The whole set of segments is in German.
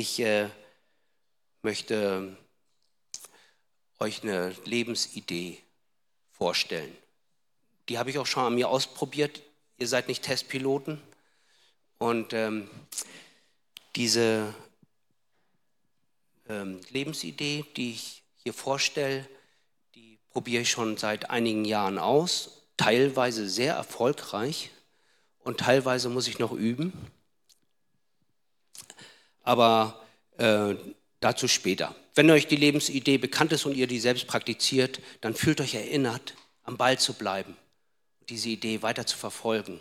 Ich äh, möchte euch eine Lebensidee vorstellen. Die habe ich auch schon an mir ausprobiert. Ihr seid nicht Testpiloten. Und ähm, diese ähm, Lebensidee, die ich hier vorstelle, die probiere ich schon seit einigen Jahren aus, teilweise sehr erfolgreich und teilweise muss ich noch üben. Aber äh, dazu später. Wenn euch die Lebensidee bekannt ist und ihr die selbst praktiziert, dann fühlt euch erinnert, am Ball zu bleiben, diese Idee weiter zu verfolgen,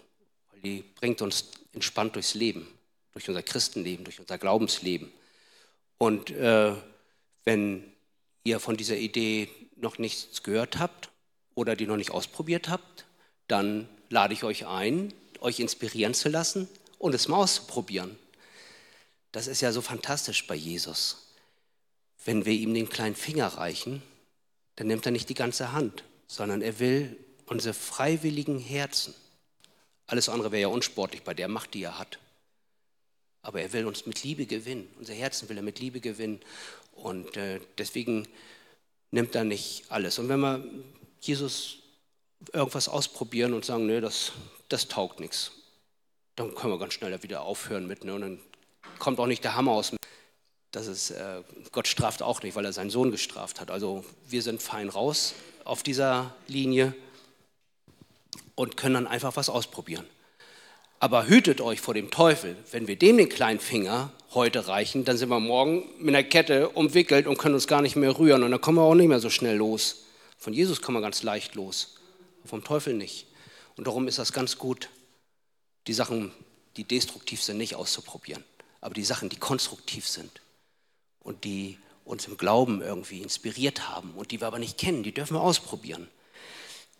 weil die bringt uns entspannt durchs Leben, durch unser Christenleben, durch unser Glaubensleben. Und äh, wenn ihr von dieser Idee noch nichts gehört habt oder die noch nicht ausprobiert habt, dann lade ich euch ein, euch inspirieren zu lassen und es mal auszuprobieren. Das ist ja so fantastisch bei Jesus. Wenn wir ihm den kleinen Finger reichen, dann nimmt er nicht die ganze Hand, sondern er will unsere freiwilligen Herzen. Alles andere wäre ja unsportlich bei der Macht, die er hat. Aber er will uns mit Liebe gewinnen. Unser Herzen will er mit Liebe gewinnen. Und äh, deswegen nimmt er nicht alles. Und wenn wir Jesus irgendwas ausprobieren und sagen, nee, das, das taugt nichts, dann können wir ganz schnell wieder aufhören mit. Ne? Und dann kommt auch nicht der Hammer aus. Das ist, äh, Gott straft auch nicht, weil er seinen Sohn gestraft hat. Also wir sind fein raus auf dieser Linie und können dann einfach was ausprobieren. Aber hütet euch vor dem Teufel. Wenn wir dem den kleinen Finger heute reichen, dann sind wir morgen mit einer Kette umwickelt und können uns gar nicht mehr rühren. Und dann kommen wir auch nicht mehr so schnell los. Von Jesus kommen wir ganz leicht los, vom Teufel nicht. Und darum ist das ganz gut, die Sachen, die destruktiv sind, nicht auszuprobieren aber die Sachen, die konstruktiv sind und die uns im Glauben irgendwie inspiriert haben und die wir aber nicht kennen, die dürfen wir ausprobieren.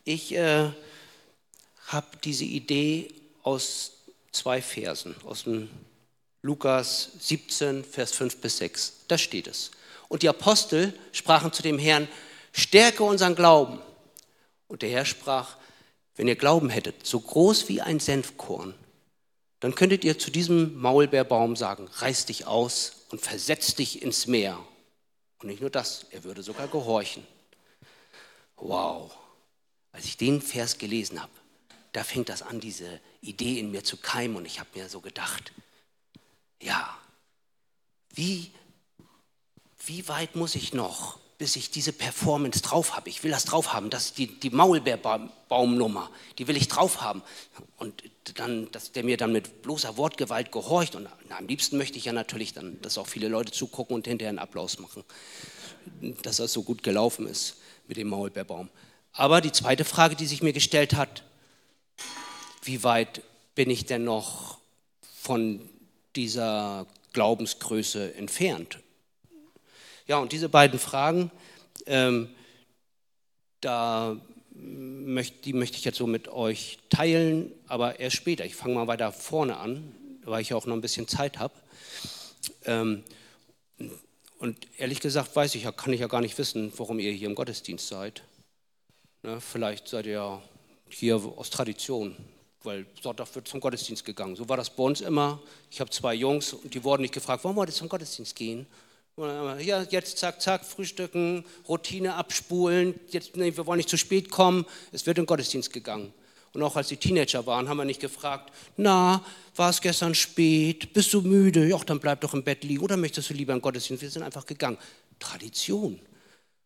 Ich äh, habe diese Idee aus zwei Versen, aus dem Lukas 17, Vers 5 bis 6. Da steht es. Und die Apostel sprachen zu dem Herrn, stärke unseren Glauben. Und der Herr sprach, wenn ihr Glauben hättet, so groß wie ein Senfkorn, dann könntet ihr zu diesem Maulbeerbaum sagen, reiß dich aus und versetz dich ins Meer. Und nicht nur das, er würde sogar gehorchen. Wow, als ich den Vers gelesen habe, da fängt das an, diese Idee in mir zu keimen und ich habe mir so gedacht, ja, wie, wie weit muss ich noch, bis ich diese Performance drauf habe. Ich will das drauf haben, das die, die Maulbeerbaumnummer, die will ich drauf haben. Und dann, dass der mir dann mit bloßer Wortgewalt gehorcht. Und na, am liebsten möchte ich ja natürlich dann, dass auch viele Leute zugucken und hinterher einen Applaus machen, dass das so gut gelaufen ist mit dem Maulbeerbaum. Aber die zweite Frage, die sich mir gestellt hat, wie weit bin ich denn noch von dieser Glaubensgröße entfernt? Ja, und diese beiden Fragen, ähm, da möcht, die möchte ich jetzt so mit euch teilen, aber erst später. Ich fange mal weiter vorne an, weil ich auch noch ein bisschen Zeit habe. Ähm, und ehrlich gesagt weiß ich ja, kann ich ja gar nicht wissen, warum ihr hier im Gottesdienst seid. Ne, vielleicht seid ihr ja hier aus Tradition, weil Sonntag wird zum Gottesdienst gegangen. So war das bei uns immer. Ich habe zwei Jungs und die wurden nicht gefragt, warum wollt ihr zum Gottesdienst gehen? Ja, jetzt zack, zack, frühstücken, Routine abspulen, jetzt, nee, wir wollen nicht zu spät kommen, es wird in den Gottesdienst gegangen. Und auch als die Teenager waren, haben wir nicht gefragt, na, war es gestern spät, bist du müde, ja, dann bleib doch im Bett liegen oder möchtest du lieber in den Gottesdienst? Wir sind einfach gegangen. Tradition.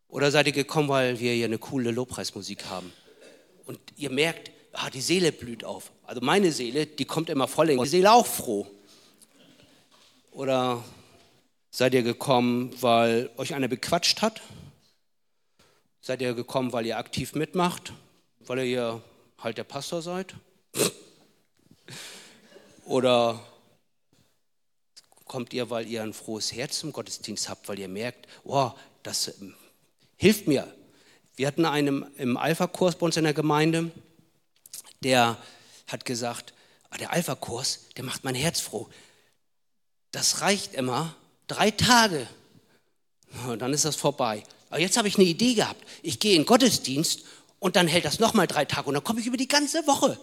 Oder seid ihr gekommen, weil wir hier eine coole Lobpreismusik haben? Und ihr merkt, ah, die Seele blüht auf. Also meine Seele, die kommt immer voll in die Seele auch froh. Oder Seid ihr gekommen, weil euch einer bequatscht hat? Seid ihr gekommen, weil ihr aktiv mitmacht? Weil ihr halt der Pastor seid? Oder kommt ihr, weil ihr ein frohes Herz im Gottesdienst habt, weil ihr merkt, wow, das ähm, hilft mir. Wir hatten einen im Alpha-Kurs bei uns in der Gemeinde, der hat gesagt, ah, der Alpha-Kurs, der macht mein Herz froh. Das reicht immer, Drei Tage. Und dann ist das vorbei. Aber jetzt habe ich eine Idee gehabt. Ich gehe in Gottesdienst und dann hält das nochmal drei Tage und dann komme ich über die ganze Woche.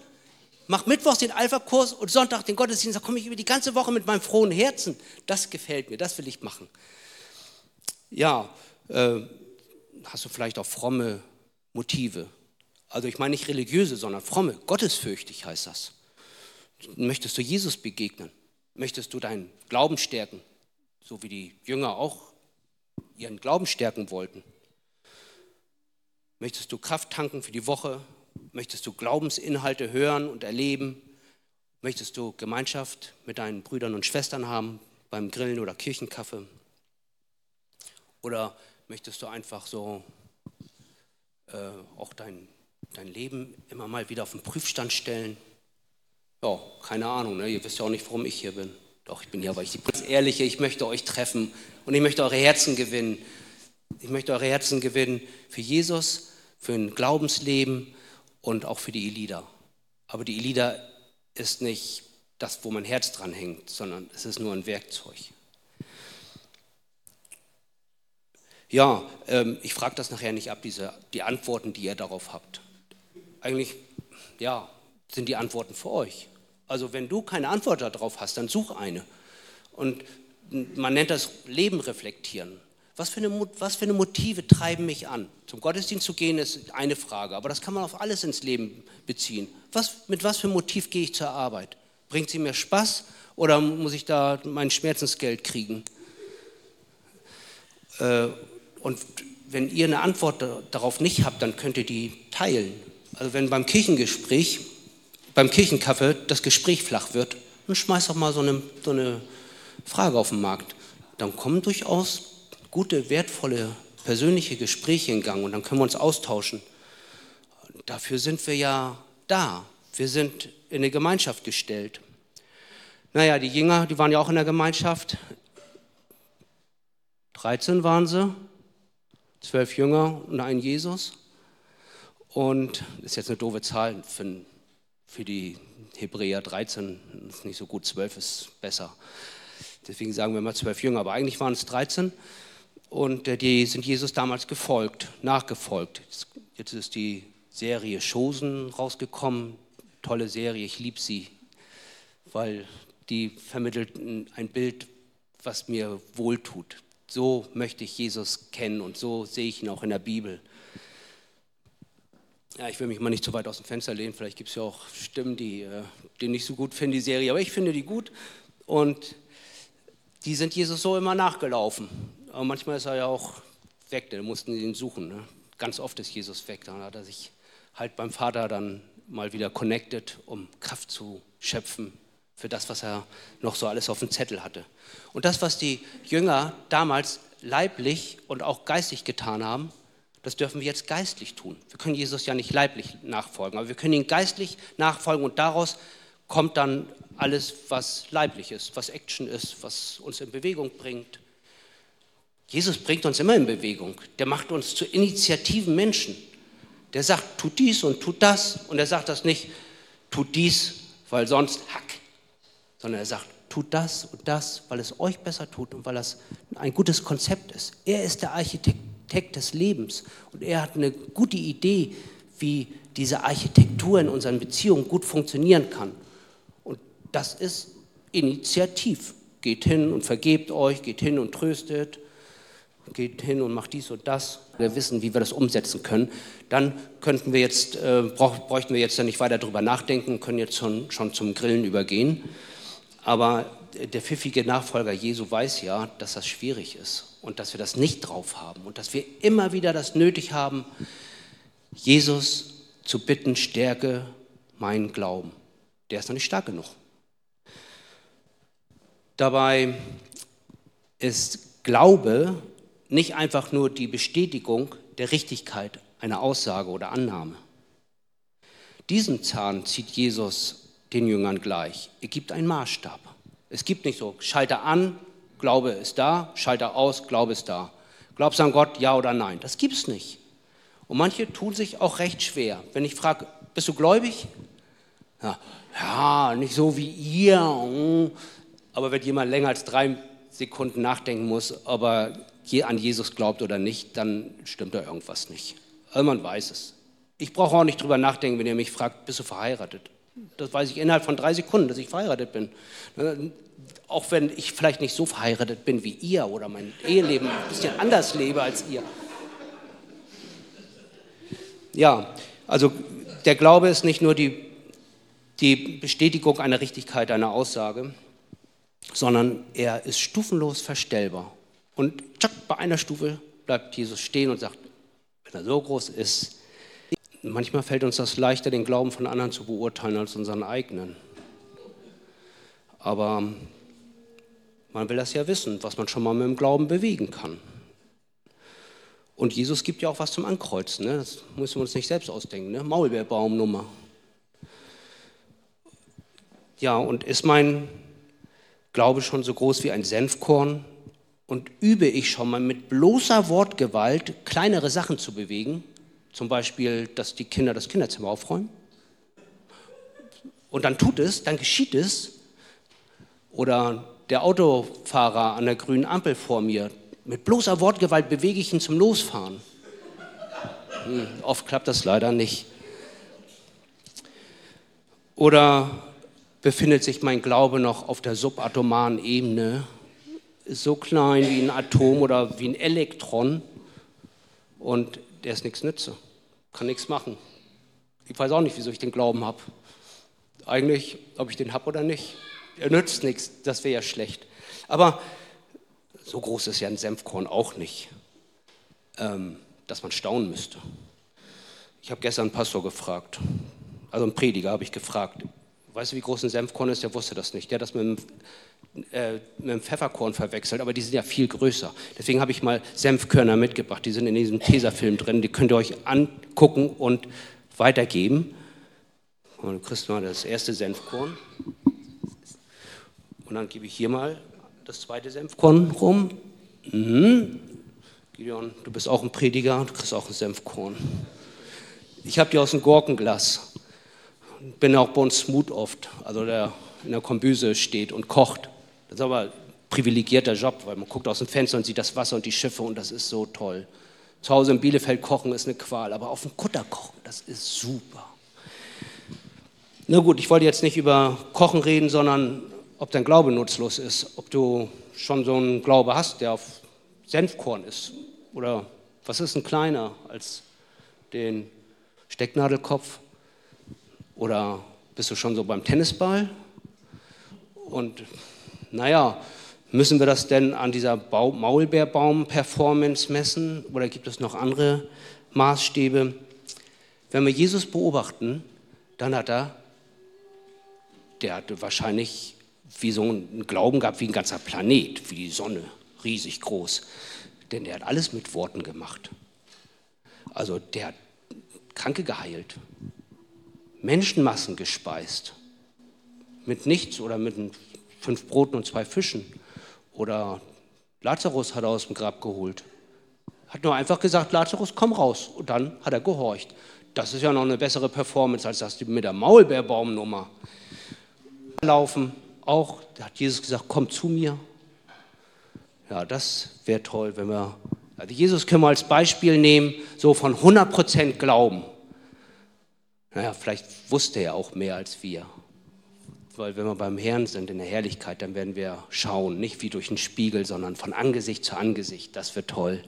mach Mittwochs den Alpha-Kurs und Sonntag den Gottesdienst, da komme ich über die ganze Woche mit meinem frohen Herzen. Das gefällt mir, das will ich machen. Ja, äh, hast du vielleicht auch fromme Motive. Also ich meine nicht religiöse, sondern fromme, gottesfürchtig heißt das. Möchtest du Jesus begegnen? Möchtest du deinen Glauben stärken? So wie die Jünger auch ihren Glauben stärken wollten. Möchtest du Kraft tanken für die Woche? Möchtest du Glaubensinhalte hören und erleben? Möchtest du Gemeinschaft mit deinen Brüdern und Schwestern haben beim Grillen oder Kirchenkaffee? Oder möchtest du einfach so äh, auch dein, dein Leben immer mal wieder auf den Prüfstand stellen? Ja, keine Ahnung, ne? ihr wisst ja auch nicht, warum ich hier bin. Doch, ich bin hier, weil ich die ganz ehrliche, ich möchte euch treffen und ich möchte eure Herzen gewinnen. Ich möchte eure Herzen gewinnen für Jesus, für ein Glaubensleben und auch für die Elida. Aber die Elida ist nicht das, wo mein Herz dran hängt, sondern es ist nur ein Werkzeug. Ja, ähm, ich frage das nachher nicht ab, diese, die Antworten, die ihr darauf habt. Eigentlich, ja, sind die Antworten für euch. Also wenn du keine Antwort darauf hast, dann such eine. Und man nennt das Leben reflektieren. Was für, eine, was für eine Motive treiben mich an? Zum Gottesdienst zu gehen ist eine Frage, aber das kann man auf alles ins Leben beziehen. Was, mit was für Motiv gehe ich zur Arbeit? Bringt sie mir Spaß oder muss ich da mein Schmerzensgeld kriegen? Äh, und wenn ihr eine Antwort darauf nicht habt, dann könnt ihr die teilen. Also wenn beim Kirchengespräch, beim Kirchenkaffee das Gespräch flach wird, dann schmeißt doch mal so eine, so eine Frage auf den Markt. Dann kommen durchaus gute, wertvolle, persönliche Gespräche in Gang und dann können wir uns austauschen. Dafür sind wir ja da. Wir sind in eine Gemeinschaft gestellt. Naja, die Jünger, die waren ja auch in der Gemeinschaft. 13 waren sie, zwölf Jünger und ein Jesus. Und das ist jetzt eine doofe Zahl für, für die Hebräer 13, ist nicht so gut, 12 ist besser. Deswegen sagen wir mal zwölf Jünger, aber eigentlich waren es 13. Und äh, die sind Jesus damals gefolgt, nachgefolgt. Jetzt ist die Serie Chosen rausgekommen. Tolle Serie, ich liebe sie, weil die vermittelt ein Bild, was mir wohltut. So möchte ich Jesus kennen und so sehe ich ihn auch in der Bibel. Ja, ich will mich mal nicht zu weit aus dem Fenster lehnen. Vielleicht gibt es ja auch Stimmen, die, äh, die nicht so gut finden, die Serie. Aber ich finde die gut. Und die sind Jesus so immer nachgelaufen. Aber manchmal ist er ja auch weg, da mussten sie ihn suchen. Ne? Ganz oft ist Jesus weg. Dann hat er sich halt beim Vater dann mal wieder connected, um Kraft zu schöpfen für das, was er noch so alles auf dem Zettel hatte. Und das, was die Jünger damals leiblich und auch geistig getan haben, das dürfen wir jetzt geistlich tun. Wir können Jesus ja nicht leiblich nachfolgen, aber wir können ihn geistlich nachfolgen und daraus kommt dann alles, was leiblich ist, was Action ist, was uns in Bewegung bringt. Jesus bringt uns immer in Bewegung. Der macht uns zu initiativen Menschen. Der sagt, tut dies und tut das. Und er sagt das nicht, tut dies, weil sonst hack. Sondern er sagt, tut das und das, weil es euch besser tut und weil das ein gutes Konzept ist. Er ist der Architekt des Lebens und er hat eine gute Idee, wie diese Architektur in unseren Beziehungen gut funktionieren kann. Und das ist initiativ. Geht hin und vergebt euch, geht hin und tröstet, geht hin und macht dies und das. Wir wissen, wie wir das umsetzen können. Dann könnten wir jetzt, äh, bräuchten wir jetzt nicht weiter darüber nachdenken, können jetzt schon, schon zum Grillen übergehen. Aber der pfiffige Nachfolger Jesu weiß ja, dass das schwierig ist und dass wir das nicht drauf haben und dass wir immer wieder das nötig haben, Jesus zu bitten, stärke meinen Glauben. Der ist noch nicht stark genug. Dabei ist Glaube nicht einfach nur die Bestätigung der Richtigkeit einer Aussage oder Annahme. Diesen Zahn zieht Jesus den Jüngern gleich. Er gibt einen Maßstab. Es gibt nicht so, Schalter an, Glaube ist da, Schalter aus, Glaube ist da. Glaubst du an Gott, ja oder nein? Das gibt es nicht. Und manche tun sich auch recht schwer. Wenn ich frage, bist du gläubig? Ja, ja, nicht so wie ihr. Aber wenn jemand länger als drei Sekunden nachdenken muss, ob er an Jesus glaubt oder nicht, dann stimmt da irgendwas nicht. Also man weiß es. Ich brauche auch nicht drüber nachdenken, wenn ihr mich fragt, bist du verheiratet? Das weiß ich innerhalb von drei Sekunden, dass ich verheiratet bin. Auch wenn ich vielleicht nicht so verheiratet bin wie ihr oder mein Eheleben ein bisschen anders lebe als ihr. Ja, also der Glaube ist nicht nur die, die Bestätigung einer Richtigkeit einer Aussage, sondern er ist stufenlos verstellbar. Und tschack, bei einer Stufe bleibt Jesus stehen und sagt, wenn er so groß ist, manchmal fällt uns das leichter, den Glauben von anderen zu beurteilen als unseren eigenen. Aber man will das ja wissen, was man schon mal mit dem Glauben bewegen kann. Und Jesus gibt ja auch was zum Ankreuzen. Ne? Das müssen wir uns nicht selbst ausdenken. Ne? Maulbeerbaumnummer. Ja, und ist mein Glaube schon so groß wie ein Senfkorn? Und übe ich schon mal mit bloßer Wortgewalt kleinere Sachen zu bewegen? Zum Beispiel, dass die Kinder das Kinderzimmer aufräumen? Und dann tut es, dann geschieht es. Oder der Autofahrer an der grünen Ampel vor mir, mit bloßer Wortgewalt bewege ich ihn zum Losfahren. Hm, oft klappt das leider nicht. Oder befindet sich mein Glaube noch auf der subatomaren Ebene, so klein wie ein Atom oder wie ein Elektron und der ist nichts nütze, kann nichts machen. Ich weiß auch nicht, wieso ich den Glauben habe. Eigentlich, ob ich den habe oder nicht. Er nützt nichts, das wäre ja schlecht. Aber so groß ist ja ein Senfkorn auch nicht, ähm, dass man staunen müsste. Ich habe gestern einen Pastor gefragt, also einen Prediger habe ich gefragt, weißt du, wie groß ein Senfkorn ist? Der wusste das nicht. Der hat das mit einem, äh, mit einem Pfefferkorn verwechselt, aber die sind ja viel größer. Deswegen habe ich mal Senfkörner mitgebracht. Die sind in diesem Tesafilm drin. Die könnt ihr euch angucken und weitergeben. Und du kriegst mal das erste Senfkorn. Und dann gebe ich hier mal das zweite Senfkorn rum. Mhm. Gideon, du bist auch ein Prediger, du kriegst auch ein Senfkorn. Ich habe die aus dem Gurkenglas. Bin auch bei uns Smooth oft, also der in der Kombüse steht und kocht. Das ist aber ein privilegierter Job, weil man guckt aus dem Fenster und sieht das Wasser und die Schiffe und das ist so toll. Zu Hause in Bielefeld kochen ist eine Qual, aber auf dem Kutter kochen, das ist super. Na gut, ich wollte jetzt nicht über Kochen reden, sondern ob dein Glaube nutzlos ist, ob du schon so einen Glaube hast, der auf Senfkorn ist. Oder was ist ein kleiner als den Stecknadelkopf? Oder bist du schon so beim Tennisball? Und naja, müssen wir das denn an dieser Maulbeerbaum-Performance messen? Oder gibt es noch andere Maßstäbe? Wenn wir Jesus beobachten, dann hat er, der hatte wahrscheinlich wie so ein Glauben gehabt wie ein ganzer Planet, wie die Sonne, riesig groß. Denn der hat alles mit Worten gemacht. Also der hat Kranke geheilt, Menschenmassen gespeist, mit nichts oder mit fünf Broten und zwei Fischen. Oder Lazarus hat er aus dem Grab geholt. Hat nur einfach gesagt, Lazarus, komm raus. Und dann hat er gehorcht. Das ist ja noch eine bessere Performance als das mit der Maulbeerbaumnummer. Laufen, auch, da hat Jesus gesagt, komm zu mir. Ja, das wäre toll, wenn wir, also Jesus können wir als Beispiel nehmen, so von 100% Glauben. Naja, vielleicht wusste er auch mehr als wir. Weil wenn wir beim Herrn sind in der Herrlichkeit, dann werden wir schauen, nicht wie durch einen Spiegel, sondern von Angesicht zu Angesicht. Das wird toll.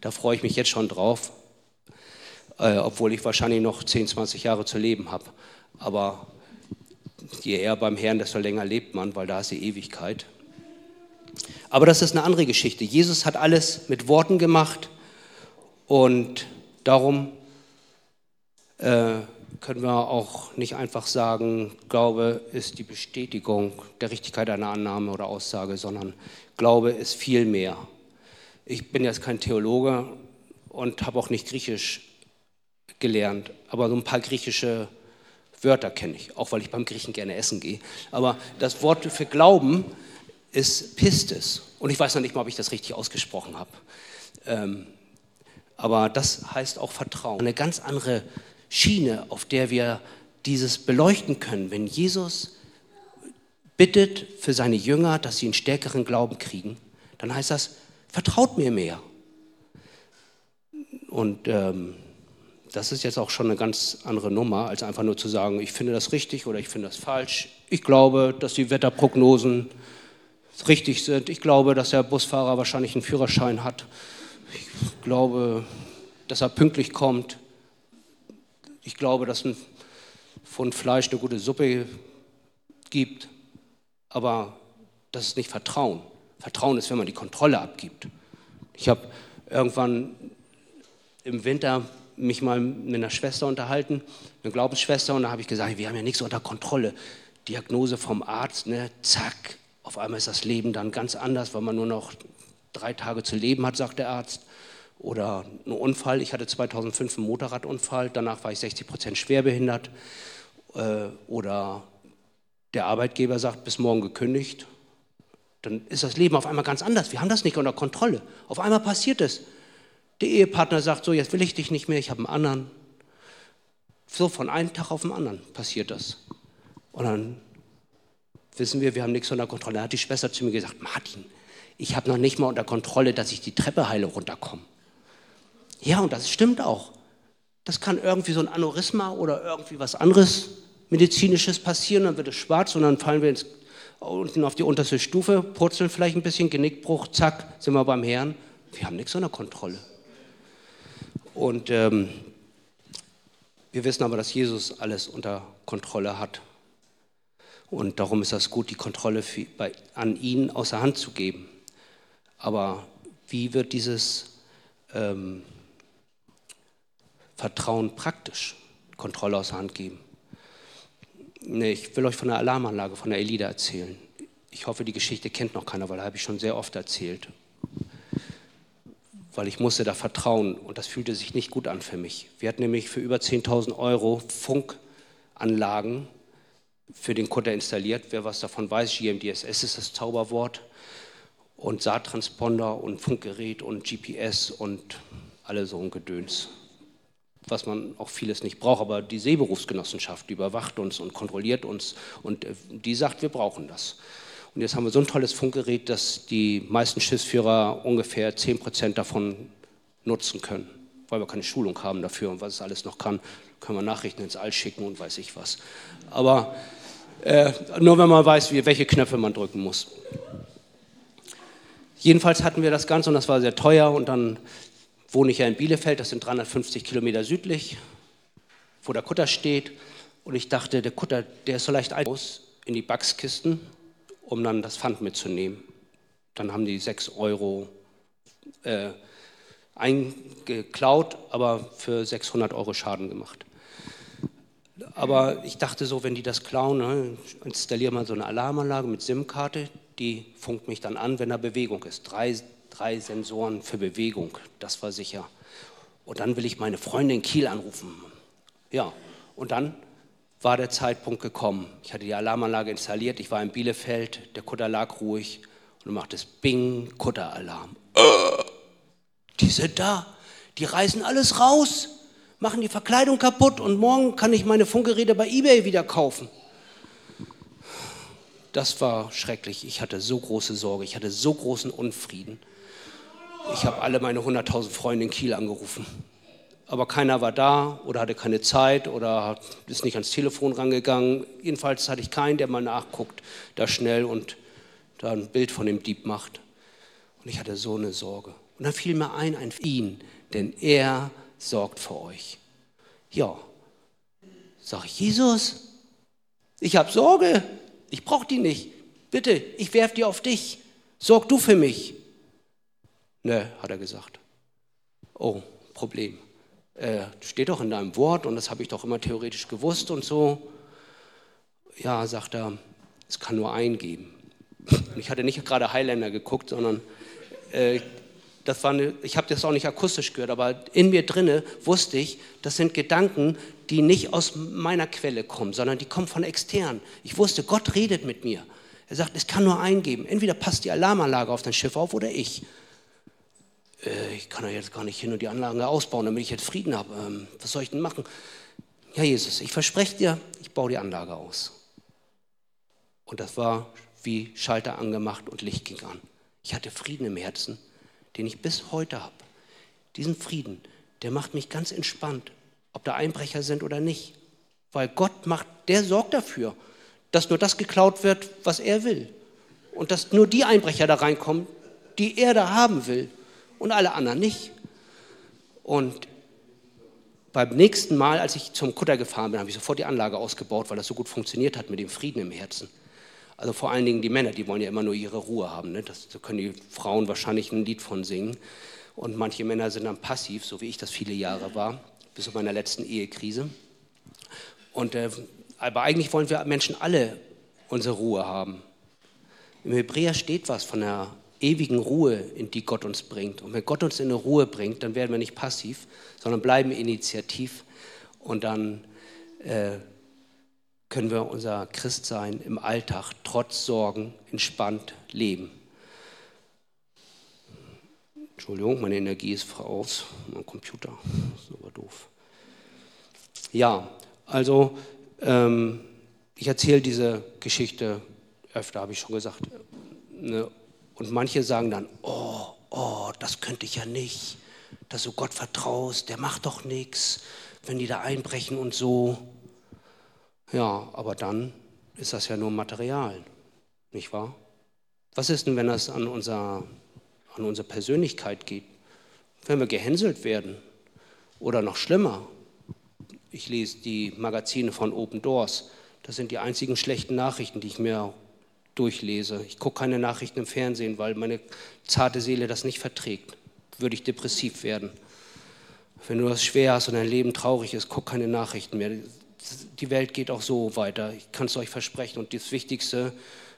Da freue ich mich jetzt schon drauf, äh, obwohl ich wahrscheinlich noch 10, 20 Jahre zu leben habe. Aber je eher beim Herrn, desto länger lebt man, weil da ist die Ewigkeit. Aber das ist eine andere Geschichte. Jesus hat alles mit Worten gemacht und darum äh, können wir auch nicht einfach sagen, Glaube ist die Bestätigung der Richtigkeit einer Annahme oder Aussage, sondern Glaube ist viel mehr. Ich bin jetzt kein Theologe und habe auch nicht Griechisch gelernt, aber so ein paar griechische Wörter kenne ich, auch weil ich beim Griechen gerne essen gehe. Aber das Wort für Glauben ist Pistis. Und ich weiß noch nicht mal, ob ich das richtig ausgesprochen habe. Ähm, aber das heißt auch Vertrauen. Eine ganz andere Schiene, auf der wir dieses beleuchten können. Wenn Jesus bittet für seine Jünger, dass sie einen stärkeren Glauben kriegen, dann heißt das, vertraut mir mehr. Und ähm, das ist jetzt auch schon eine ganz andere Nummer, als einfach nur zu sagen, ich finde das richtig oder ich finde das falsch. Ich glaube, dass die Wetterprognosen richtig sind. Ich glaube, dass der Busfahrer wahrscheinlich einen Führerschein hat. Ich glaube, dass er pünktlich kommt. Ich glaube, dass ein Pfund Fleisch eine gute Suppe gibt. Aber das ist nicht Vertrauen. Vertrauen ist, wenn man die Kontrolle abgibt. Ich habe irgendwann im Winter mich mal mit einer Schwester unterhalten, eine Glaubensschwester, und da habe ich gesagt, wir haben ja nichts unter Kontrolle. Diagnose vom Arzt, ne, zack, auf einmal ist das Leben dann ganz anders, weil man nur noch drei Tage zu leben hat, sagt der Arzt. Oder ein Unfall, ich hatte 2005 einen Motorradunfall, danach war ich 60 Prozent schwerbehindert. Äh, oder der Arbeitgeber sagt, bis morgen gekündigt. Dann ist das Leben auf einmal ganz anders. Wir haben das nicht unter Kontrolle. Auf einmal passiert es. Der Ehepartner sagt so, jetzt will ich dich nicht mehr, ich habe einen anderen. So von einem Tag auf den anderen passiert das. Und dann wissen wir, wir haben nichts unter Kontrolle. Da hat die Schwester zu mir gesagt, Martin, ich habe noch nicht mal unter Kontrolle, dass ich die Treppe heile runterkomme. Ja, und das stimmt auch. Das kann irgendwie so ein Aneurysma oder irgendwie was anderes medizinisches passieren, dann wird es schwarz und dann fallen wir ins, unten auf die unterste Stufe, purzeln vielleicht ein bisschen, Genickbruch, zack, sind wir beim Herrn. Wir haben nichts unter Kontrolle. Und ähm, wir wissen aber, dass Jesus alles unter Kontrolle hat. Und darum ist das gut, die Kontrolle für, bei, an ihn außer Hand zu geben. Aber wie wird dieses ähm, Vertrauen praktisch? Kontrolle außer Hand geben. Nee, ich will euch von der Alarmanlage von der Elida erzählen. Ich hoffe, die Geschichte kennt noch keiner, weil da habe ich schon sehr oft erzählt weil ich musste da vertrauen und das fühlte sich nicht gut an für mich. Wir hatten nämlich für über 10.000 Euro Funkanlagen für den Kutter installiert. Wer was davon weiß, GMDSS ist das Zauberwort und Saattransponder und Funkgerät und GPS und alle so ein Gedöns, was man auch vieles nicht braucht. Aber die Seeberufsgenossenschaft überwacht uns und kontrolliert uns und äh, die sagt, wir brauchen das. Und jetzt haben wir so ein tolles Funkgerät, dass die meisten Schiffsführer ungefähr 10 Prozent davon nutzen können, weil wir keine Schulung haben dafür und was es alles noch kann. Können wir Nachrichten ins All schicken und weiß ich was. Aber äh, nur wenn man weiß, wie, welche Knöpfe man drücken muss. Jedenfalls hatten wir das Ganze und das war sehr teuer und dann wohne ich ja in Bielefeld, das sind 350 Kilometer südlich, wo der Kutter steht. Und ich dachte, der Kutter, der ist so leicht aus in die Backskisten um dann das Pfand mitzunehmen. Dann haben die 6 Euro äh, eingeklaut, aber für 600 Euro Schaden gemacht. Aber ich dachte so, wenn die das klauen, ne, installiere mal so eine Alarmanlage mit SIM-Karte, die funkt mich dann an, wenn da Bewegung ist. Drei, drei Sensoren für Bewegung, das war sicher. Und dann will ich meine Freundin in Kiel anrufen. Ja, und dann war der Zeitpunkt gekommen. Ich hatte die Alarmanlage installiert, ich war in Bielefeld, der Kutter lag ruhig und du macht es Bing, Kutteralarm. Die sind da, die reißen alles raus, machen die Verkleidung kaputt und morgen kann ich meine Funkgeräte bei eBay wieder kaufen. Das war schrecklich. Ich hatte so große Sorge, ich hatte so großen Unfrieden. Ich habe alle meine 100.000 Freunde in Kiel angerufen aber keiner war da oder hatte keine Zeit oder ist nicht ans Telefon rangegangen. Jedenfalls hatte ich keinen, der mal nachguckt, da schnell und da ein Bild von dem Dieb macht. Und ich hatte so eine Sorge. Und dann fiel mir ein, ein ihn, denn er sorgt für euch. Ja, sag ich, Jesus, ich habe Sorge, ich brauche die nicht. Bitte, ich werfe die auf dich. Sorg du für mich. Ne, hat er gesagt. Oh, Problem äh, steht doch in deinem Wort und das habe ich doch immer theoretisch gewusst und so. Ja, sagt er, es kann nur einen geben. Und ich hatte nicht gerade Highlander geguckt, sondern äh, das war eine, ich habe das auch nicht akustisch gehört, aber in mir drinne wusste ich, das sind Gedanken, die nicht aus meiner Quelle kommen, sondern die kommen von extern. Ich wusste, Gott redet mit mir. Er sagt, es kann nur einen geben. Entweder passt die Alarmanlage auf dein Schiff auf oder ich äh, ich kann ja jetzt gar nicht hin und die Anlage ausbauen, damit ich jetzt Frieden habe. Ähm, was soll ich denn machen? Ja, Jesus, ich verspreche dir, ich baue die Anlage aus. Und das war wie Schalter angemacht und Licht ging an. Ich hatte Frieden im Herzen, den ich bis heute habe. Diesen Frieden, der macht mich ganz entspannt. ob da Einbrecher sind oder nicht. Weil Gott macht, der sorgt dafür, dass nur das geklaut wird, was er will. Und dass nur die Einbrecher da reinkommen, die er da haben will und alle anderen nicht. Und beim nächsten Mal, als ich zum Kutter gefahren bin, habe ich sofort die Anlage ausgebaut, weil das so gut funktioniert hat mit dem Frieden im Herzen. Also vor allen Dingen die Männer, die wollen ja immer nur ihre Ruhe haben. Ne? Das, da können die Frauen wahrscheinlich ein Lied von singen. Und manche Männer sind dann passiv, so wie ich das viele Jahre war, bis zu meiner letzten Ehekrise. Und, äh, aber eigentlich wollen wir Menschen alle unsere Ruhe haben. Im Hebräer steht was von der ewigen Ruhe, in die Gott uns bringt. Und wenn Gott uns in eine Ruhe bringt, dann werden wir nicht passiv, sondern bleiben initiativ und dann äh, können wir unser Christsein im Alltag trotz Sorgen entspannt leben. Entschuldigung, meine Energie ist aus, mein Computer, ist aber doof. Ja, also ähm, ich erzähle diese Geschichte öfter, habe ich schon gesagt, ne, und manche sagen dann, oh, oh, das könnte ich ja nicht, dass du Gott vertraust, der macht doch nichts, wenn die da einbrechen und so. Ja, aber dann ist das ja nur Material, nicht wahr? Was ist denn, wenn das an, unser, an unsere Persönlichkeit geht? Wenn wir gehänselt werden oder noch schlimmer. Ich lese die Magazine von Open Doors. Das sind die einzigen schlechten Nachrichten, die ich mir durchlese. Ich gucke keine Nachrichten im Fernsehen, weil meine zarte Seele das nicht verträgt. Würde ich depressiv werden. Wenn du das schwer hast und dein Leben traurig ist, guck keine Nachrichten mehr. Die Welt geht auch so weiter. Ich kann es euch versprechen. Und das Wichtigste,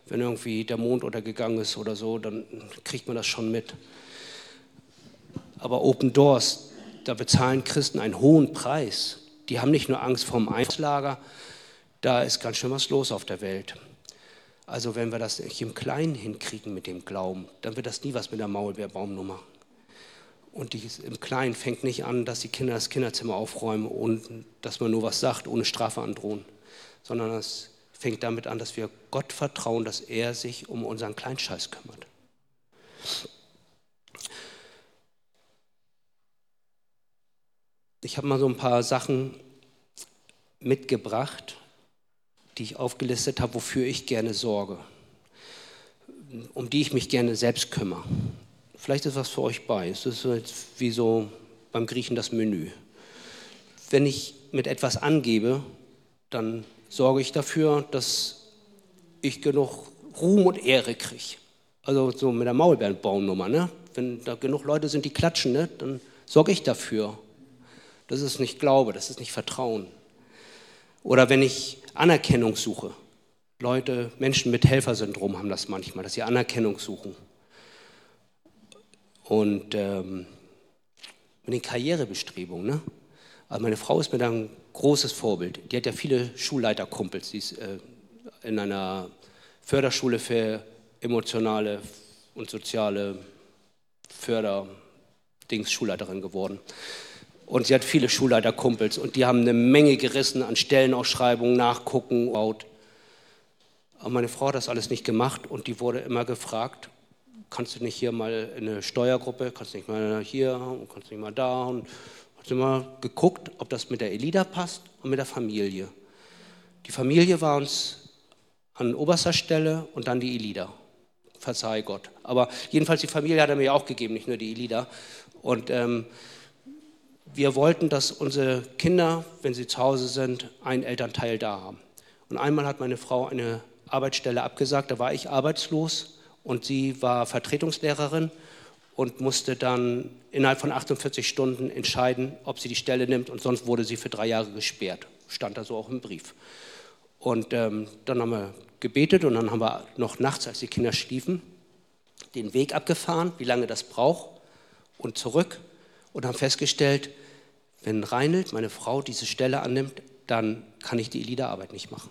wenn irgendwie der Mond untergegangen ist oder so, dann kriegt man das schon mit. Aber Open Doors, da bezahlen Christen einen hohen Preis. Die haben nicht nur Angst vor dem Einslager, da ist ganz schön was los auf der Welt. Also wenn wir das nicht im Kleinen hinkriegen mit dem Glauben, dann wird das nie was mit der Maulbeerbaumnummer. Und dies im Kleinen fängt nicht an, dass die Kinder das Kinderzimmer aufräumen und dass man nur was sagt, ohne Strafe androhen, sondern es fängt damit an, dass wir Gott vertrauen, dass er sich um unseren Kleinscheiß kümmert. Ich habe mal so ein paar Sachen mitgebracht, die ich aufgelistet habe, wofür ich gerne sorge, um die ich mich gerne selbst kümmere. Vielleicht ist was für euch bei. Es ist wie so beim Griechen das Menü. Wenn ich mit etwas angebe, dann sorge ich dafür, dass ich genug Ruhm und Ehre kriege. Also so mit der Maulbeerbaumnummer. Ne? Wenn da genug Leute sind, die klatschen, ne? dann sorge ich dafür. Das ist nicht Glaube, das ist nicht Vertrauen. Oder wenn ich Anerkennung suche. Leute, Menschen mit Helfersyndrom haben das manchmal, dass sie Anerkennung suchen. Und ähm, mit den Karrierebestrebungen. Ne? Also meine Frau ist mir da ein großes Vorbild. Die hat ja viele Schulleiterkumpels. Sie ist äh, in einer Förderschule für emotionale und soziale Förderdings Schulleiterin geworden. Und sie hat viele Schulleiterkumpels und die haben eine Menge gerissen an Stellenausschreibungen, nachgucken. Aber meine Frau hat das alles nicht gemacht und die wurde immer gefragt, kannst du nicht hier mal in eine Steuergruppe, kannst du nicht mal hier und kannst du nicht mal da. Und hat immer geguckt, ob das mit der Elida passt und mit der Familie. Die Familie war uns an oberster Stelle und dann die Elida. Verzeih Gott. Aber jedenfalls die Familie hat er mir auch gegeben, nicht nur die Elida. Und ähm, wir wollten, dass unsere Kinder, wenn sie zu Hause sind, einen Elternteil da haben. Und einmal hat meine Frau eine Arbeitsstelle abgesagt, da war ich arbeitslos und sie war Vertretungslehrerin und musste dann innerhalb von 48 Stunden entscheiden, ob sie die Stelle nimmt und sonst wurde sie für drei Jahre gesperrt. Stand da so auch im Brief. Und ähm, dann haben wir gebetet und dann haben wir noch nachts, als die Kinder schliefen, den Weg abgefahren, wie lange das braucht und zurück und haben festgestellt, wenn Reinhold, meine Frau, diese Stelle annimmt, dann kann ich die Elitearbeit nicht machen.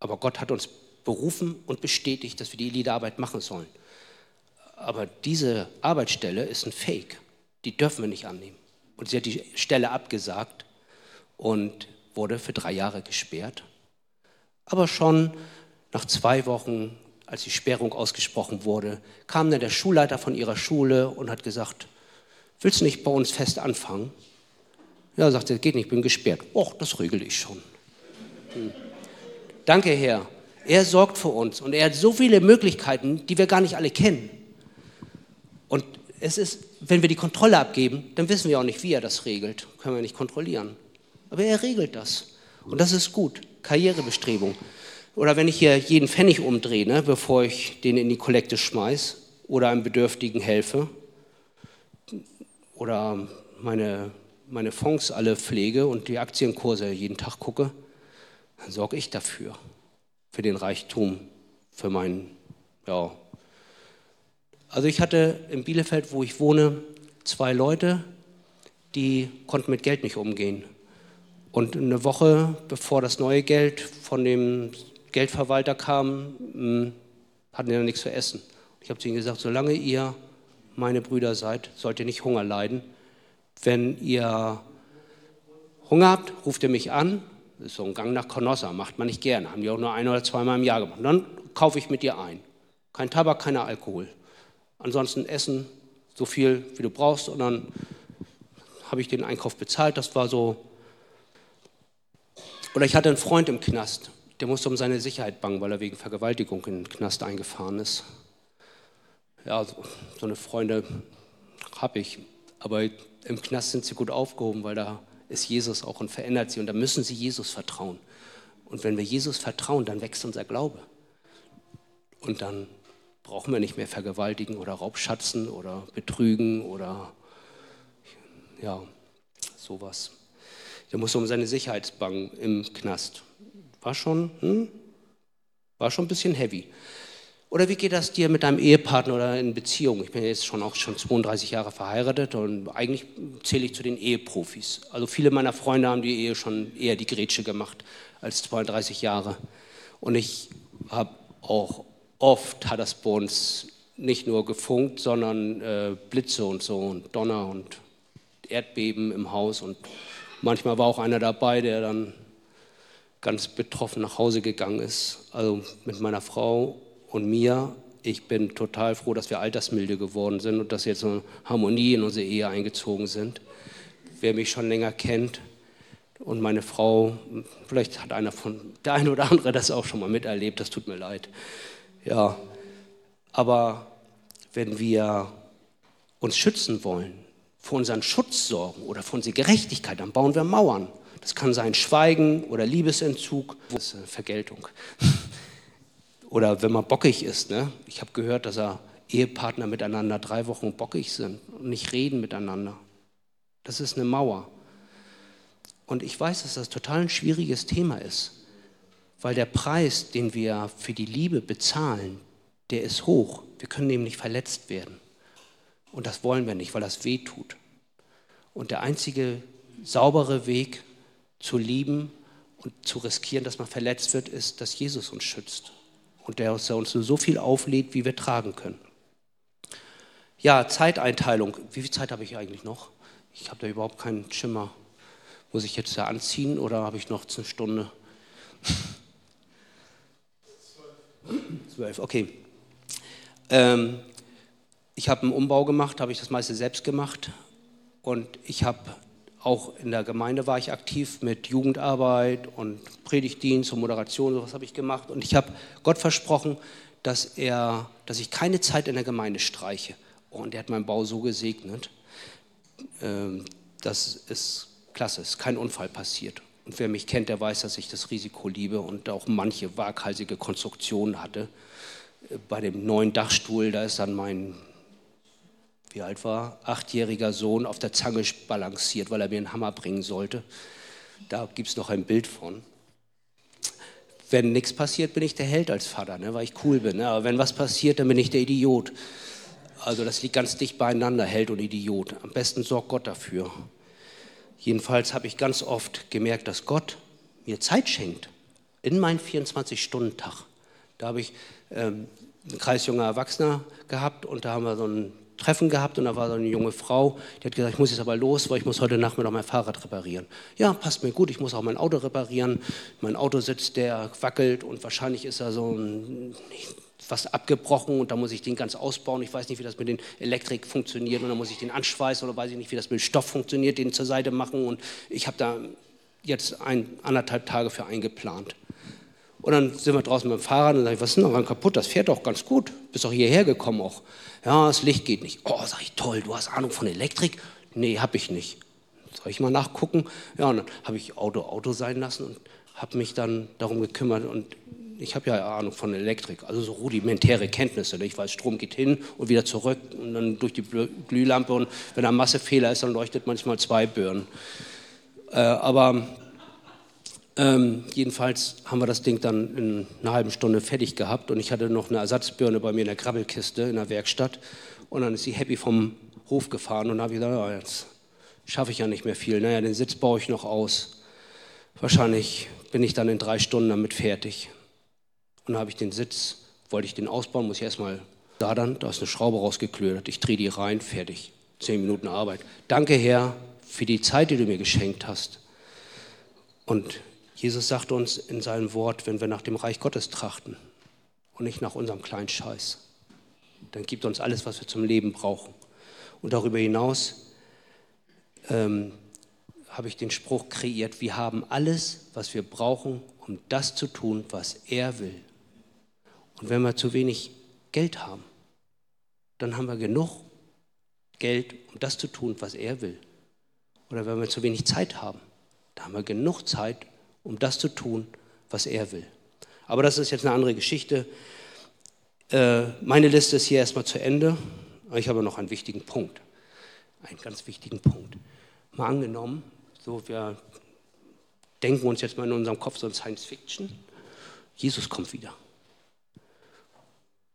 Aber Gott hat uns berufen und bestätigt, dass wir die Elitearbeit machen sollen. Aber diese Arbeitsstelle ist ein Fake. Die dürfen wir nicht annehmen. Und sie hat die Stelle abgesagt und wurde für drei Jahre gesperrt. Aber schon nach zwei Wochen, als die Sperrung ausgesprochen wurde, kam dann der Schulleiter von ihrer Schule und hat gesagt, willst du nicht bei uns fest anfangen? Ja, sagt er, geht nicht, ich bin gesperrt. Och, das regel ich schon. Hm. Danke, Herr. Er sorgt für uns und er hat so viele Möglichkeiten, die wir gar nicht alle kennen. Und es ist, wenn wir die Kontrolle abgeben, dann wissen wir auch nicht, wie er das regelt. Können wir nicht kontrollieren. Aber er regelt das. Und das ist gut. Karrierebestrebung. Oder wenn ich hier jeden Pfennig umdrehe, ne, bevor ich den in die Kollekte schmeiß oder einem Bedürftigen helfe oder meine, meine Fonds alle pflege und die Aktienkurse jeden Tag gucke, dann sorge ich dafür, für den Reichtum, für meinen, ja. Also ich hatte in Bielefeld, wo ich wohne, zwei Leute, die konnten mit Geld nicht umgehen. Und eine Woche bevor das neue Geld von dem Geldverwalter kam, hm, hatten die dann nichts zu essen. Ich habe zu ihnen gesagt, solange ihr meine Brüder seid, sollt ihr nicht Hunger leiden. Wenn ihr Hunger habt, ruft ihr mich an. Das ist so ein Gang nach Canossa, macht man nicht gerne. Haben die auch nur ein oder zweimal im Jahr gemacht. Und dann kaufe ich mit dir ein. Kein Tabak, keiner Alkohol. Ansonsten Essen, so viel wie du brauchst. Und dann habe ich den Einkauf bezahlt. Das war so oder ich hatte einen Freund im Knast, der musste um seine Sicherheit bangen, weil er wegen Vergewaltigung in den Knast eingefahren ist. Ja, so, so eine Freunde habe ich. Aber im Knast sind sie gut aufgehoben, weil da ist Jesus auch und verändert sie. Und da müssen sie Jesus vertrauen. Und wenn wir Jesus vertrauen, dann wächst unser Glaube. Und dann brauchen wir nicht mehr vergewaltigen oder Raubschatzen oder betrügen oder ja, sowas. Der musste um seine Sicherheit bangen im Knast. War schon, hm? war schon ein bisschen heavy. Oder wie geht das dir mit deinem Ehepartner oder in Beziehung? Ich bin jetzt schon auch schon 32 Jahre verheiratet und eigentlich zähle ich zu den Eheprofis. Also viele meiner Freunde haben die Ehe schon eher die Grätsche gemacht als 32 Jahre. Und ich habe auch oft hat das bei uns nicht nur gefunkt, sondern äh, Blitze und so und Donner und Erdbeben im Haus und Manchmal war auch einer dabei, der dann ganz betroffen nach Hause gegangen ist. Also mit meiner Frau und mir. Ich bin total froh, dass wir altersmilde geworden sind und dass jetzt eine Harmonie in unsere Ehe eingezogen sind. Wer mich schon länger kennt und meine Frau, vielleicht hat einer von der eine oder andere das auch schon mal miterlebt, das tut mir leid. Ja, aber wenn wir uns schützen wollen, für unseren Schutz sorgen oder für unsere Gerechtigkeit, dann bauen wir Mauern. Das kann sein Schweigen oder Liebesentzug, das ist Vergeltung. oder wenn man bockig ist. Ne? Ich habe gehört, dass er Ehepartner miteinander drei Wochen bockig sind und nicht reden miteinander. Das ist eine Mauer. Und ich weiß, dass das total ein schwieriges Thema ist, weil der Preis, den wir für die Liebe bezahlen, der ist hoch. Wir können nämlich verletzt werden. Und das wollen wir nicht, weil das weh tut. Und der einzige saubere Weg zu lieben und zu riskieren, dass man verletzt wird, ist, dass Jesus uns schützt. Und der uns so viel auflädt, wie wir tragen können. Ja, Zeiteinteilung. Wie viel Zeit habe ich eigentlich noch? Ich habe da überhaupt keinen Schimmer. Muss ich jetzt da anziehen oder habe ich noch eine Stunde? Zwölf, okay. Ähm, ich habe einen Umbau gemacht, habe ich das meiste selbst gemacht. Und ich habe auch in der Gemeinde war ich aktiv mit Jugendarbeit und Predigtdienst und Moderation, sowas habe ich gemacht. Und ich habe Gott versprochen, dass, er, dass ich keine Zeit in der Gemeinde streiche. Und er hat meinen Bau so gesegnet. Ähm, das ist klasse, es ist kein Unfall passiert. Und wer mich kennt, der weiß, dass ich das Risiko liebe und auch manche waghalsige Konstruktionen hatte. Bei dem neuen Dachstuhl, da ist dann mein wie alt war, achtjähriger Sohn auf der Zange balanciert, weil er mir einen Hammer bringen sollte. Da gibt es noch ein Bild von. Wenn nichts passiert, bin ich der Held als Vater, ne, weil ich cool bin. Ne? Aber wenn was passiert, dann bin ich der Idiot. Also das liegt ganz dicht beieinander, Held und Idiot. Am besten sorgt Gott dafür. Jedenfalls habe ich ganz oft gemerkt, dass Gott mir Zeit schenkt in meinen 24-Stunden-Tag. Da habe ich ähm, einen Kreis junger Erwachsener gehabt und da haben wir so einen Treffen gehabt und da war so eine junge Frau, die hat gesagt, ich muss jetzt aber los, weil ich muss heute Nachmittag mein Fahrrad reparieren. Ja, passt mir gut, ich muss auch mein Auto reparieren. Mein Auto sitzt, der wackelt und wahrscheinlich ist da so ein was abgebrochen und da muss ich den ganz ausbauen. Ich weiß nicht, wie das mit den Elektrik funktioniert und dann muss ich den anschweißen oder weiß ich nicht, wie das mit Stoff funktioniert, den zur Seite machen und ich habe da jetzt ein, anderthalb Tage für eingeplant. Und dann sind wir draußen mit dem Fahrrad und sage ich, was ist denn daran kaputt? Das fährt doch ganz gut. Bist doch hierher gekommen auch. Ja, das Licht geht nicht. Oh, sag ich, toll, du hast Ahnung von Elektrik? Nee, habe ich nicht. Soll ich mal nachgucken? Ja, und dann habe ich Auto Auto sein lassen und habe mich dann darum gekümmert und ich habe ja Ahnung von Elektrik, also so rudimentäre Kenntnisse. Ich weiß, Strom geht hin und wieder zurück und dann durch die Glühlampe und wenn da Massefehler ist, dann leuchtet manchmal zwei Birnen. Äh, aber ähm, jedenfalls haben wir das Ding dann in einer halben Stunde fertig gehabt und ich hatte noch eine Ersatzbirne bei mir in der Grabbelkiste in der Werkstatt und dann ist sie happy vom Hof gefahren und habe ich gesagt, ja, jetzt schaffe ich ja nicht mehr viel. Naja, den Sitz baue ich noch aus. Wahrscheinlich bin ich dann in drei Stunden damit fertig. Und habe ich den Sitz, wollte ich den ausbauen, muss ich erstmal da dann, da ist eine Schraube rausgeklödert, ich drehe die rein, fertig. Zehn Minuten Arbeit. Danke, Herr, für die Zeit, die du mir geschenkt hast. Und Jesus sagt uns in seinem Wort, wenn wir nach dem Reich Gottes trachten und nicht nach unserem kleinen Scheiß, dann gibt uns alles, was wir zum Leben brauchen. Und darüber hinaus ähm, habe ich den Spruch kreiert, wir haben alles, was wir brauchen, um das zu tun, was er will. Und wenn wir zu wenig Geld haben, dann haben wir genug Geld, um das zu tun, was er will. Oder wenn wir zu wenig Zeit haben, dann haben wir genug Zeit, um das zu tun, was er will. Aber das ist jetzt eine andere Geschichte. Äh, meine Liste ist hier erstmal zu Ende. Ich habe noch einen wichtigen Punkt. Einen ganz wichtigen Punkt. Mal angenommen, so wir denken uns jetzt mal in unserem Kopf so ein Science Fiction. Jesus kommt wieder.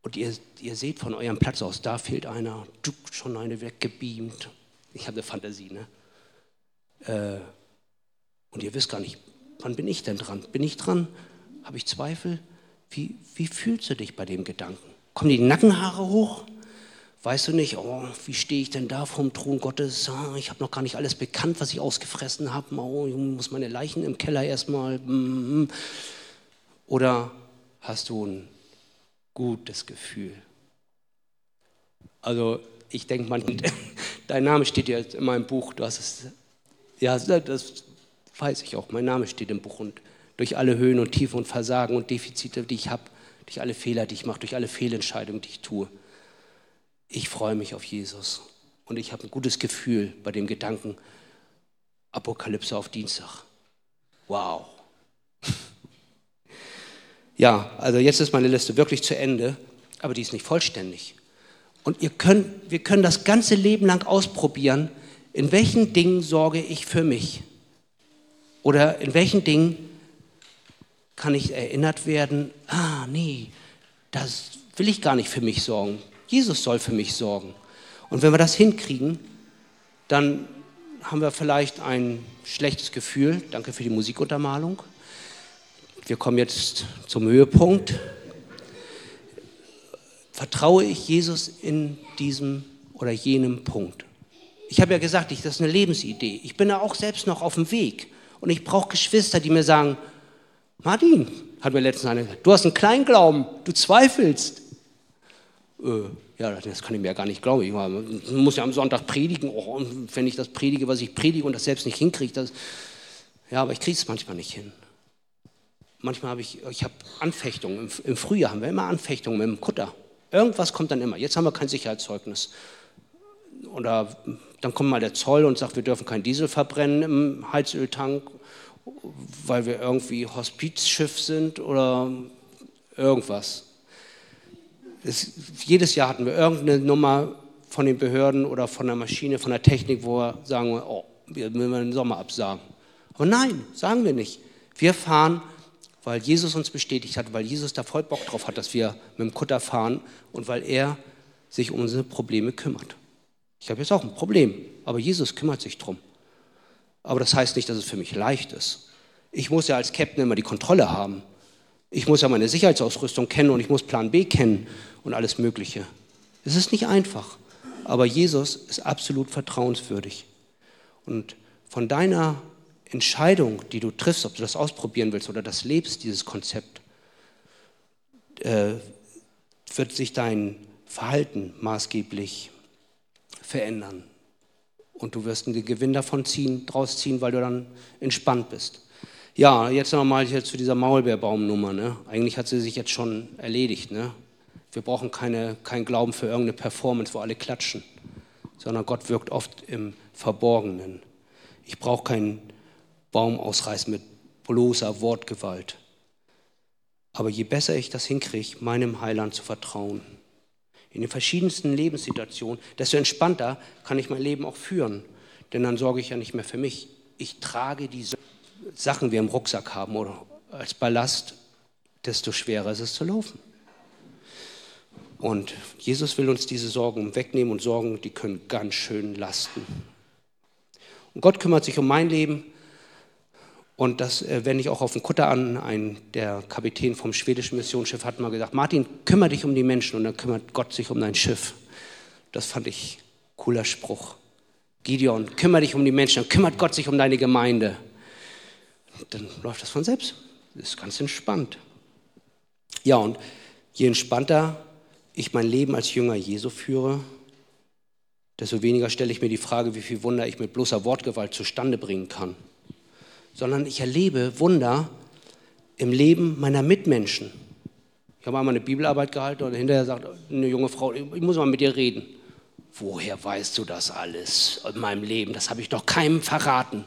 Und ihr, ihr seht von eurem Platz aus, da fehlt einer, du schon eine weggebeamt. Ich habe eine Fantasie, ne? Äh, und ihr wisst gar nicht, wann bin ich denn dran? Bin ich dran? Habe ich Zweifel? Wie, wie fühlst du dich bei dem Gedanken? Kommen die Nackenhaare hoch? Weißt du nicht, oh, wie stehe ich denn da vom Thron Gottes? Ah, ich habe noch gar nicht alles bekannt, was ich ausgefressen habe. Oh, ich muss meine Leichen im Keller erstmal. Mm. Oder hast du ein gutes Gefühl? Also, ich denke dein Name steht ja in meinem Buch. Du hast es, ja, das weiß ich auch. Mein Name steht im Buch und durch alle Höhen und Tiefen und Versagen und Defizite, die ich habe, durch alle Fehler, die ich mache, durch alle Fehlentscheidungen, die ich tue ich freue mich auf Jesus. Und ich habe ein gutes Gefühl bei dem Gedanken, Apokalypse auf Dienstag. Wow. Ja, also jetzt ist meine Liste wirklich zu Ende, aber die ist nicht vollständig. Und ihr könnt, wir können das ganze Leben lang ausprobieren, in welchen Dingen sorge ich für mich? Oder in welchen Dingen kann ich erinnert werden, ah nee, das will ich gar nicht für mich sorgen. Jesus soll für mich sorgen. Und wenn wir das hinkriegen, dann haben wir vielleicht ein schlechtes Gefühl. Danke für die Musikuntermalung. Wir kommen jetzt zum Höhepunkt. Vertraue ich Jesus in diesem oder jenem Punkt? Ich habe ja gesagt, ich, das ist eine Lebensidee. Ich bin da auch selbst noch auf dem Weg. Und ich brauche Geschwister, die mir sagen, Martin, hat mir letztens eine gesagt, du hast einen Kleinglauben, du zweifelst äh, ja, das kann ich mir ja gar nicht glauben. Ich muss ja am Sonntag predigen. Oh, und wenn ich das predige, was ich predige und das selbst nicht hinkriege, das, ja, aber ich kriege es manchmal nicht hin. Manchmal habe ich, ich habe Anfechtungen. Im, Im, Frühjahr haben wir immer Anfechtungen mit dem Kutter. Irgendwas kommt dann immer. Jetzt haben wir kein Sicherheitszeugnis. Oder dann kommt mal der Zoll und sagt, wir dürfen kein Diesel verbrennen im Heizöltank, weil wir irgendwie Hospizschiff sind oder irgendwas es, jedes Jahr hatten wir irgendeine Nummer von den Behörden oder von der Maschine, von der Technik, wo wir sagen, oh, wir müssen den Sommer absagen. Aber nein, sagen wir nicht. Wir fahren, weil Jesus uns bestätigt hat, weil Jesus da voll Bock drauf hat, dass wir mit dem Kutter fahren und weil er sich um unsere Probleme kümmert. Ich habe jetzt auch ein Problem, aber Jesus kümmert sich drum. Aber das heißt nicht, dass es für mich leicht ist. Ich muss ja als Captain immer die Kontrolle haben. Ich muss ja meine Sicherheitsausrüstung kennen und ich muss Plan B kennen und alles Mögliche. Es ist nicht einfach, aber Jesus ist absolut vertrauenswürdig. Und von deiner Entscheidung, die du triffst, ob du das ausprobieren willst oder das lebst, dieses Konzept, äh, wird sich dein Verhalten maßgeblich verändern. Und du wirst einen Gewinn davon ziehen, draus ziehen, weil du dann entspannt bist. Ja, jetzt nochmal hier zu dieser Maulbeerbaumnummer. Ne? Eigentlich hat sie sich jetzt schon erledigt. Ne? Wir brauchen keine, keinen Glauben für irgendeine Performance, wo alle klatschen, sondern Gott wirkt oft im Verborgenen. Ich brauche keinen Baum ausreißen mit bloßer Wortgewalt. Aber je besser ich das hinkriege, meinem Heiland zu vertrauen, in den verschiedensten Lebenssituationen, desto entspannter kann ich mein Leben auch führen. Denn dann sorge ich ja nicht mehr für mich. Ich trage diese Sachen, die wir im Rucksack haben oder als Ballast, desto schwerer ist es zu laufen. Und Jesus will uns diese Sorgen wegnehmen und Sorgen, die können ganz schön lasten. Und Gott kümmert sich um mein Leben. Und das äh, wende ich auch auf den Kutter an. Ein, der Kapitän vom schwedischen Missionsschiff hat mal gesagt, Martin, kümmere dich um die Menschen und dann kümmert Gott sich um dein Schiff. Das fand ich cooler Spruch. Gideon, kümmere dich um die Menschen, dann kümmert Gott sich um deine Gemeinde. Dann läuft das von selbst. Das ist ganz entspannt. Ja, und je entspannter ich mein Leben als Jünger Jesu führe, desto weniger stelle ich mir die Frage, wie viel Wunder ich mit bloßer Wortgewalt zustande bringen kann, sondern ich erlebe Wunder im Leben meiner Mitmenschen. Ich habe einmal eine Bibelarbeit gehalten und hinterher sagt eine junge Frau, ich muss mal mit dir reden. Woher weißt du das alles in meinem Leben? Das habe ich doch keinem verraten.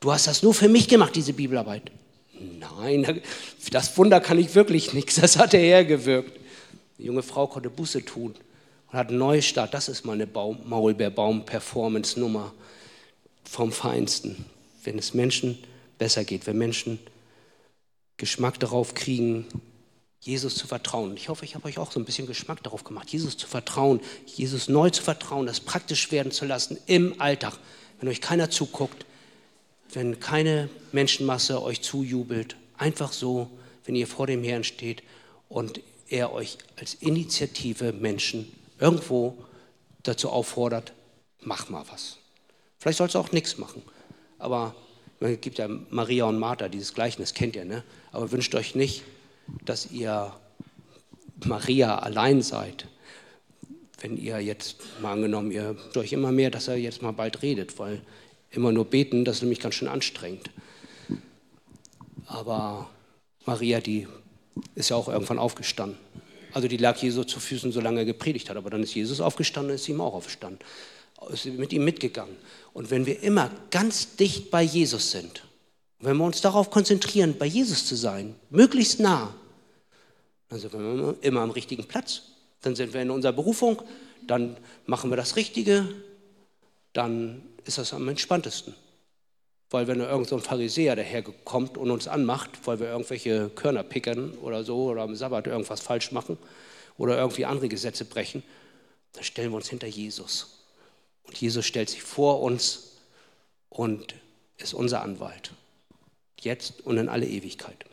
Du hast das nur für mich gemacht, diese Bibelarbeit. Nein, das Wunder kann ich wirklich nichts. Das hat er hergewirkt. Die junge Frau konnte Buße tun und hat einen Neustart. Das ist mal eine Maulbeerbaum-Performance-Nummer vom Feinsten. Wenn es Menschen besser geht, wenn Menschen Geschmack darauf kriegen, Jesus zu vertrauen. Ich hoffe, ich habe euch auch so ein bisschen Geschmack darauf gemacht, Jesus zu vertrauen, Jesus neu zu vertrauen, das praktisch werden zu lassen im Alltag. Wenn euch keiner zuguckt, wenn keine Menschenmasse euch zujubelt, einfach so, wenn ihr vor dem Herrn steht und er euch als Initiative Menschen irgendwo dazu auffordert, mach mal was. Vielleicht sollst du auch nichts machen. Aber es gibt ja Maria und Martha, dieses Gleichnis kennt ihr, ne? Aber wünscht euch nicht, dass ihr Maria allein seid. Wenn ihr jetzt mal angenommen, ihr wünscht euch immer mehr, dass er jetzt mal bald redet, weil immer nur beten, das ist nämlich ganz schön anstrengend. Aber Maria, die ist ja auch irgendwann aufgestanden. Also die lag Jesus zu Füßen, solange er gepredigt hat. Aber dann ist Jesus aufgestanden ist ihm auch aufgestanden. Ist mit ihm mitgegangen. Und wenn wir immer ganz dicht bei Jesus sind, wenn wir uns darauf konzentrieren, bei Jesus zu sein, möglichst nah, dann sind wir immer am richtigen Platz. Dann sind wir in unserer Berufung, dann machen wir das Richtige, dann ist das am entspanntesten. Weil wenn irgend so Pharisäer daherkommt und uns anmacht, weil wir irgendwelche Körner pickern oder so oder am Sabbat irgendwas falsch machen oder irgendwie andere Gesetze brechen, dann stellen wir uns hinter Jesus. Und Jesus stellt sich vor uns und ist unser Anwalt. Jetzt und in alle Ewigkeit.